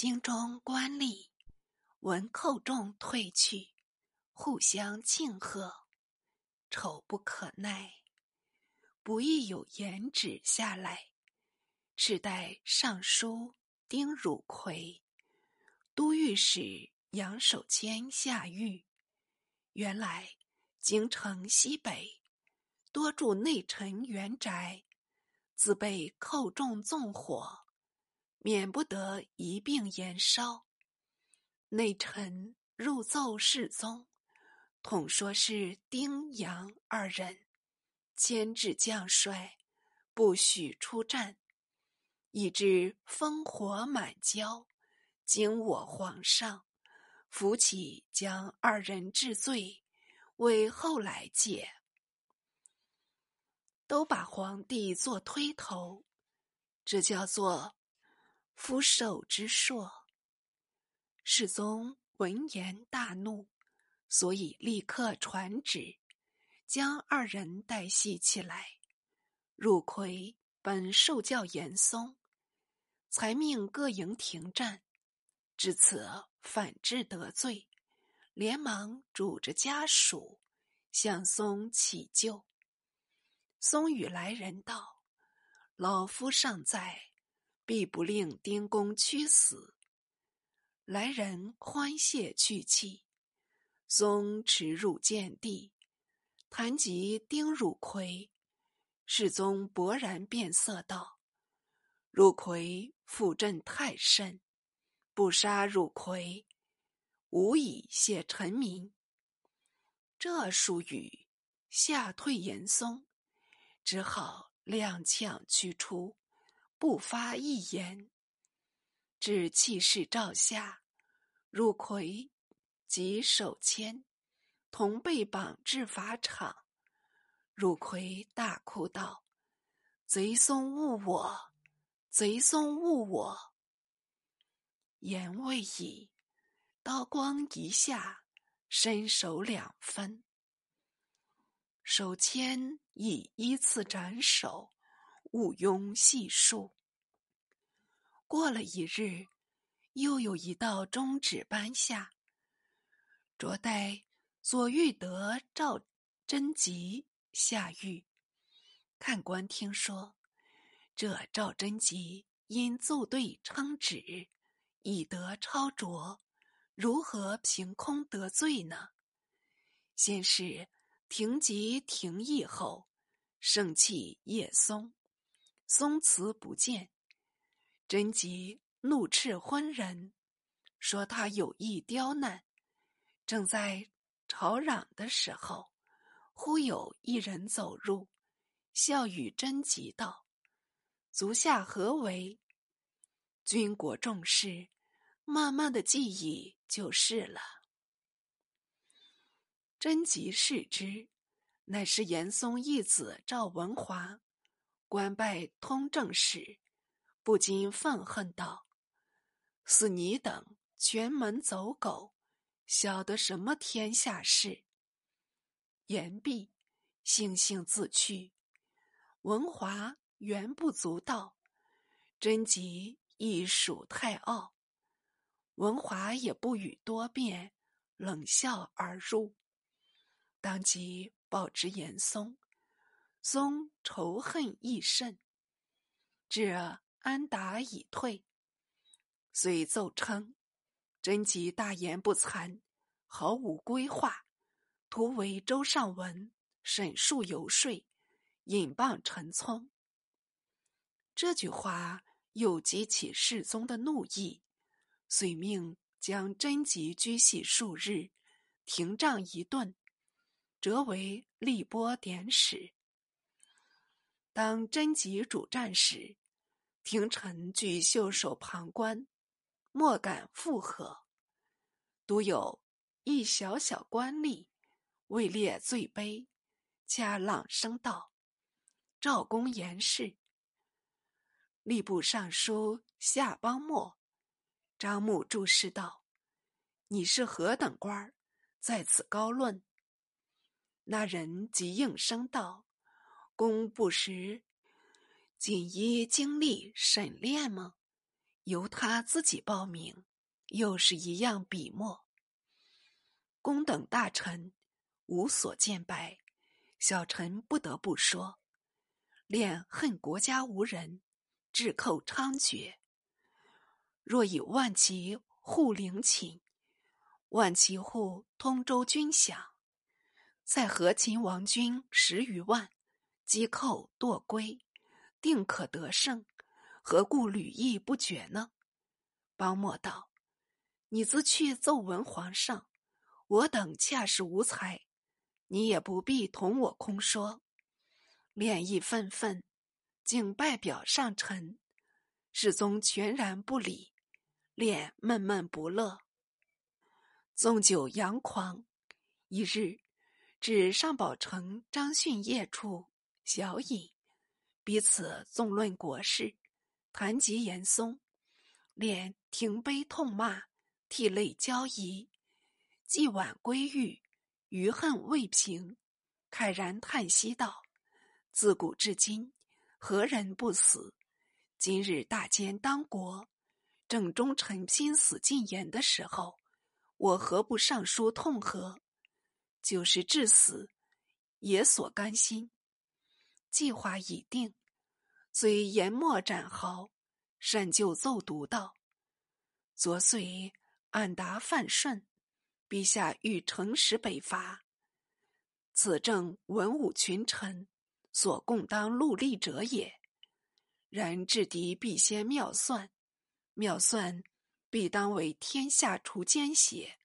京中官吏闻寇众退去，互相庆贺，丑不可耐，不亦有言旨下来，敕代尚书丁汝奎、都御史杨守谦下狱。原来京城西北多住内臣元宅，自被寇众纵火。免不得一并延烧。内臣入奏世宗，统说是丁杨二人牵制将帅，不许出战，以致烽火满郊。经我皇上扶起，将二人治罪，为后来解，都把皇帝做推头，这叫做。夫受之硕，世宗闻言大怒，所以立刻传旨，将二人带系起来。汝魁本受教严嵩，才命各营停战。至此反制得罪，连忙拄着家属向嵩乞救。嵩与来人道：“老夫尚在。”必不令丁公屈死。来人欢谢去气，松驰入见地，谈及丁汝奎，世宗勃然变色道：“汝奎负朕太甚，不杀汝奎，无以谢臣民。”这数语吓退严嵩，只好踉跄驱出。不发一言，至气势照下，汝魁即手牵，同被绑至法场。汝魁大哭道：“贼松误我，贼松误我！”言未已，刀光一下，身首两分。手牵已依次斩首。毋庸细数。过了一日，又有一道中旨颁下，着代左御德赵贞吉下狱。看官听说，这赵贞吉因奏对称旨，以德超卓，如何凭空得罪呢？先是停疾停役后，盛气叶松。松辞不见，贞吉怒斥昏人，说他有意刁难。正在吵嚷的时候，忽有一人走入，笑语贞吉道：“足下何为？”军国重事，慢慢的记忆就是了。贞吉视之，乃是严嵩义子赵文华。官拜通政使，不禁愤恨道：“似你等全门走狗，晓得什么天下事？”言毕，悻悻自去。文华原不足道，贞吉亦属太傲。文华也不语多辩，冷笑而入。当即报之严嵩。宗仇恨亦甚，至安达已退，遂奏称：贞吉大言不惭，毫无规划，徒为周尚文审述游说，引谤陈聪。这句话又激起世宗的怒意，遂命将贞吉拘系数日，停杖一顿，折为吏波典史。当贞吉主战时，廷臣俱袖手旁观，莫敢附和。独有一小小官吏位列最卑，恰朗声道：“赵公言事。”吏部尚书夏邦莫、张穆注释道：“你是何等官儿，在此高论？”那人即应声道。公不识，仅依经历审练吗？由他自己报名，又是一样笔墨。公等大臣无所见白，小臣不得不说：恋恨国家无人，治寇猖獗。若以万骑护陵寝，万骑护通州军饷，在和秦王军十余万，击寇堕归，定可得胜。何故屡议不决呢？包莫道：“你自去奏闻皇上，我等恰是无才，你也不必同我空说。”脸意愤愤，竟拜表上臣。世宗全然不理，脸闷闷不乐。纵酒扬狂，一日至上宝城张训业处小饮，彼此纵论国事。谈及严嵩，脸停悲痛骂，涕泪交遗。既晚归狱，余恨未平，慨然叹息道：“自古至今，何人不死？今日大奸当国，正忠臣拼死进言的时候，我何不上书痛和？就是至死，也所甘心。计划已定。”虽言末斩毫，善就奏读道：“昨岁俺答范顺，陛下欲乘时北伐，此正文武群臣所共当戮力者也。然制敌必先妙算，妙算必当为天下除奸邪，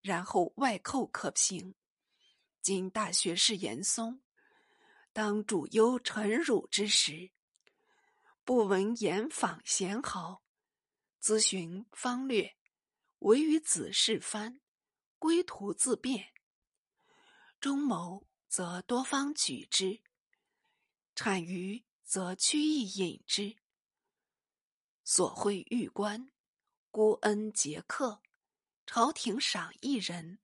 然后外寇可平。今大学士严嵩，当主忧臣辱之时。”不闻言访贤豪，咨询方略，唯与子事藩，归途自便。中谋则多方举之，产于则屈意引之。所会玉官，孤恩节客，朝廷赏一人，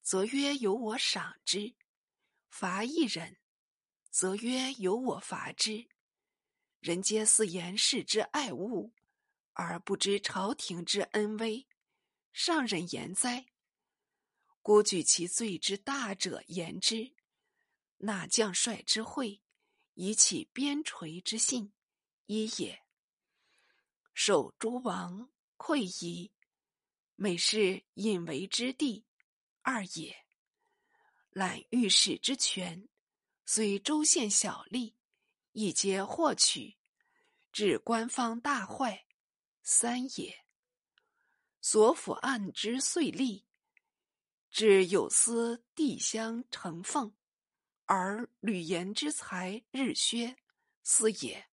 则曰由我赏之；罚一人，则曰由我伐之。人皆似言氏之爱物，而不知朝廷之恩威，上忍言哉？孤举其罪之大者言之，纳将帅之讳，以启边陲之信，一也；守诸王愧夷，每事引为之地，二也；揽御史之权，虽州县小吏。亦皆获取，致官方大坏，三也；所府案之遂立，致有司地相承奉，而吕言之才日削，四也；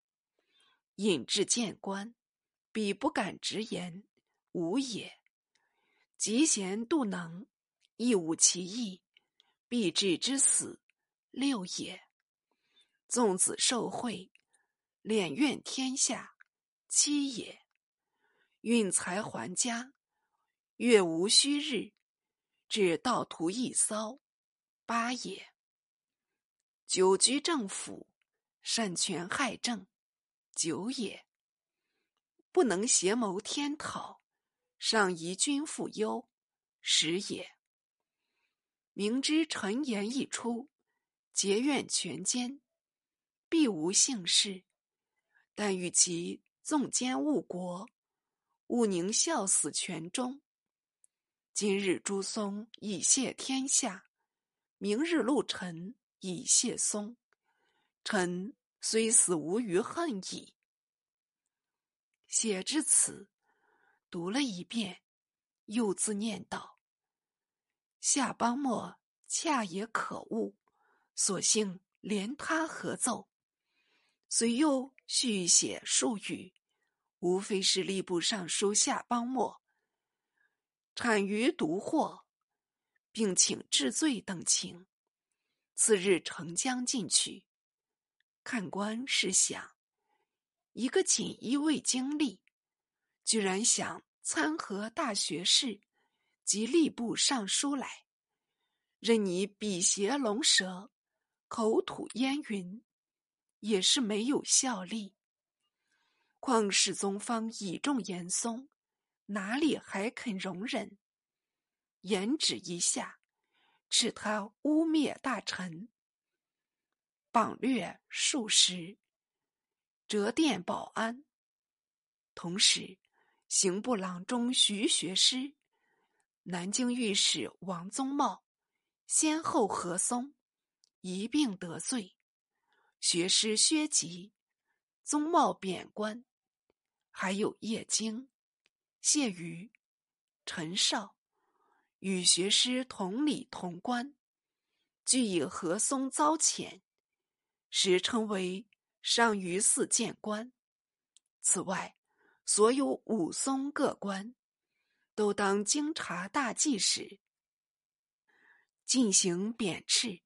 引至谏官，彼不敢直言，五也；嫉贤妒能，亦无其意，必至之死，六也。纵子受贿，敛怨天下，七也；运财还家，月无虚日，至盗图一骚，八也；久居政府，擅权害政，九也；不能协谋天讨，上疑君负忧，十也；明知陈言一出，结怨全歼。必无幸事，但与其纵奸误国，勿宁效死权中。今日朱松以谢天下，明日陆沉以谢松。臣虽死无余恨矣。写至此，读了一遍，又自念道：“夏邦莫恰也可恶，索性连他合奏。”随又续写数语，无非是吏部尚书夏邦莫产于独获，并请治罪等情。次日呈将进去，看官试想，一个锦衣卫经历，居然想参合大学士及吏部尚书来，任你笔邪龙蛇，口吐烟云。也是没有效力，况世宗方倚重严嵩，哪里还肯容忍？言旨一下，斥他污蔑大臣，绑掠数十，折殿保安。同时，刑部郎中徐学师、南京御史王宗茂先后合松，一并得罪。学师薛吉、宗茂贬官。还有叶京、谢瑜、陈绍，与学师同理同官，俱以何松遭遣，时称为上虞寺谏官。此外，所有武松各官，都当京察大记使，进行贬斥，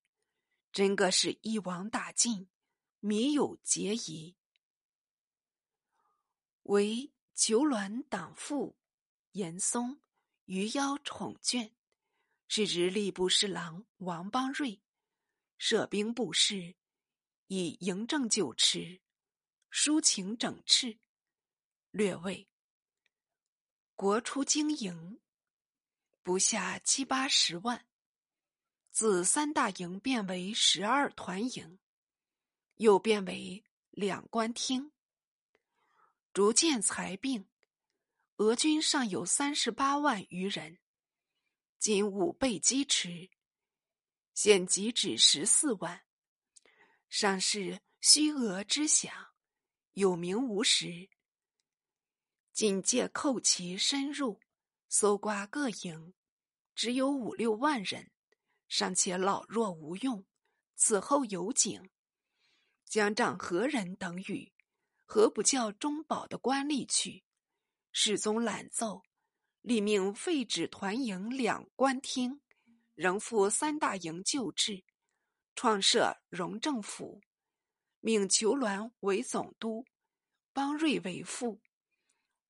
真个是一网打尽，米有结疑。为九鸾党父严嵩余妖宠眷，是指吏部侍郎王邦瑞，设兵部事，以营政酒池，抒情整饬。略位。国初经营不下七八十万，自三大营变为十二团营，又变为两官厅。逐渐裁并，俄军尚有三十八万余人，仅五倍积持，现即止十四万，尚是虚俄之饷，有名无实。仅借寇骑深入，搜刮各营，只有五六万人，尚且老弱无用。此后有警，将长何人等语。何不叫中保的官吏去？世宗懒奏，立命废止团营两官厅，仍复三大营旧制，创设荣政府，命裘鸾为总督，邦瑞为副。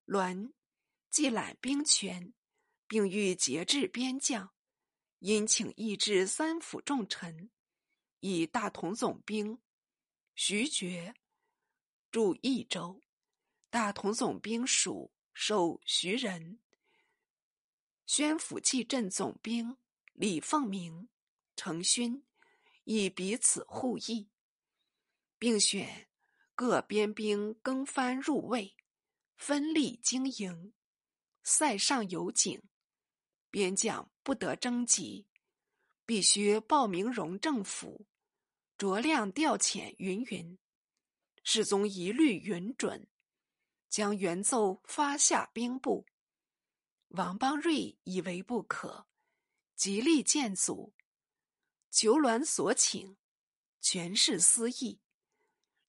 鸾既揽兵权，并欲节制边将，因请议制三府重臣，以大同总兵徐觉。驻益州，大同总兵署授徐仁，宣府蓟镇总兵李凤鸣、程勋，以彼此互议，并选各边兵更番入卫，分立经营。塞上有警，边将不得征集，必须报名荣政府，酌量调遣，云云。世宗一律允准，将原奏发下兵部。王邦瑞以为不可，极力谏阻。求鸾所请，全是私意，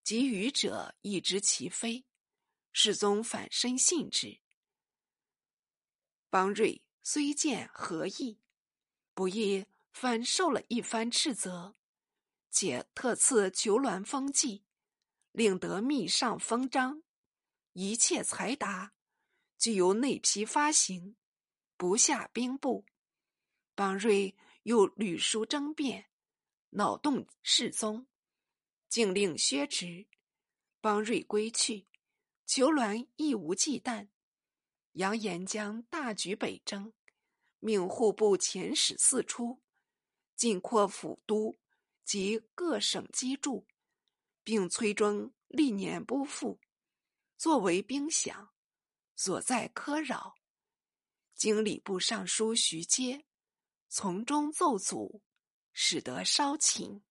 及语者亦知其非。世宗反身信之。邦瑞虽见何意，不意反受了一番斥责，且特赐求鸾封记。令得密上封章，一切才达，俱由内批发行，不下兵部。邦瑞又屡书争辩，恼动世宗，竟令削职。邦瑞归去，裘鸾亦无忌惮，扬言将大举北征，命户部遣使四出，尽扩府都及各省机杼。并催征历年不复，作为兵饷，所在苛扰。经礼部尚书徐阶从中奏阻，使得稍请。